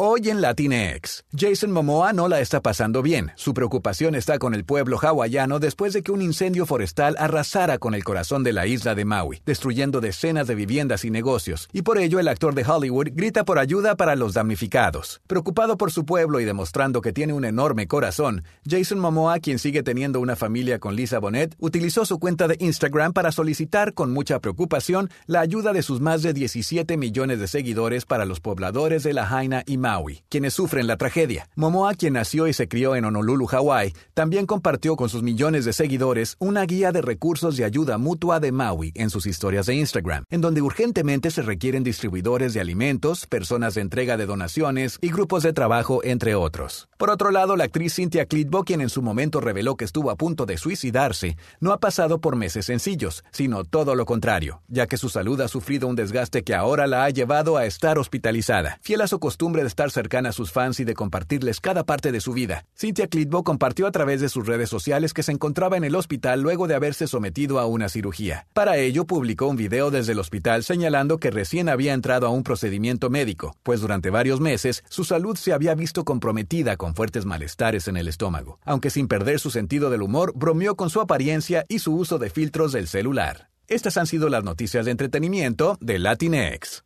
Hoy en Latinex, Jason Momoa no la está pasando bien. Su preocupación está con el pueblo hawaiano después de que un incendio forestal arrasara con el corazón de la isla de Maui, destruyendo decenas de viviendas y negocios. Y por ello el actor de Hollywood grita por ayuda para los damnificados. Preocupado por su pueblo y demostrando que tiene un enorme corazón, Jason Momoa, quien sigue teniendo una familia con Lisa Bonet, utilizó su cuenta de Instagram para solicitar con mucha preocupación la ayuda de sus más de 17 millones de seguidores para los pobladores de Lahaina y Maui Maui, quienes sufren la tragedia. Momoa, quien nació y se crió en Honolulu, Hawái, también compartió con sus millones de seguidores una guía de recursos de ayuda mutua de Maui en sus historias de Instagram, en donde urgentemente se requieren distribuidores de alimentos, personas de entrega de donaciones y grupos de trabajo, entre otros. Por otro lado, la actriz Cynthia Clitbo, quien en su momento reveló que estuvo a punto de suicidarse, no ha pasado por meses sencillos, sino todo lo contrario, ya que su salud ha sufrido un desgaste que ahora la ha llevado a estar hospitalizada. Fiel a su costumbre de estar cercana a sus fans y de compartirles cada parte de su vida. Cynthia Clitbo compartió a través de sus redes sociales que se encontraba en el hospital luego de haberse sometido a una cirugía. Para ello, publicó un video desde el hospital señalando que recién había entrado a un procedimiento médico, pues durante varios meses su salud se había visto comprometida con fuertes malestares en el estómago. Aunque sin perder su sentido del humor, bromeó con su apariencia y su uso de filtros del celular. Estas han sido las noticias de entretenimiento de Latinx.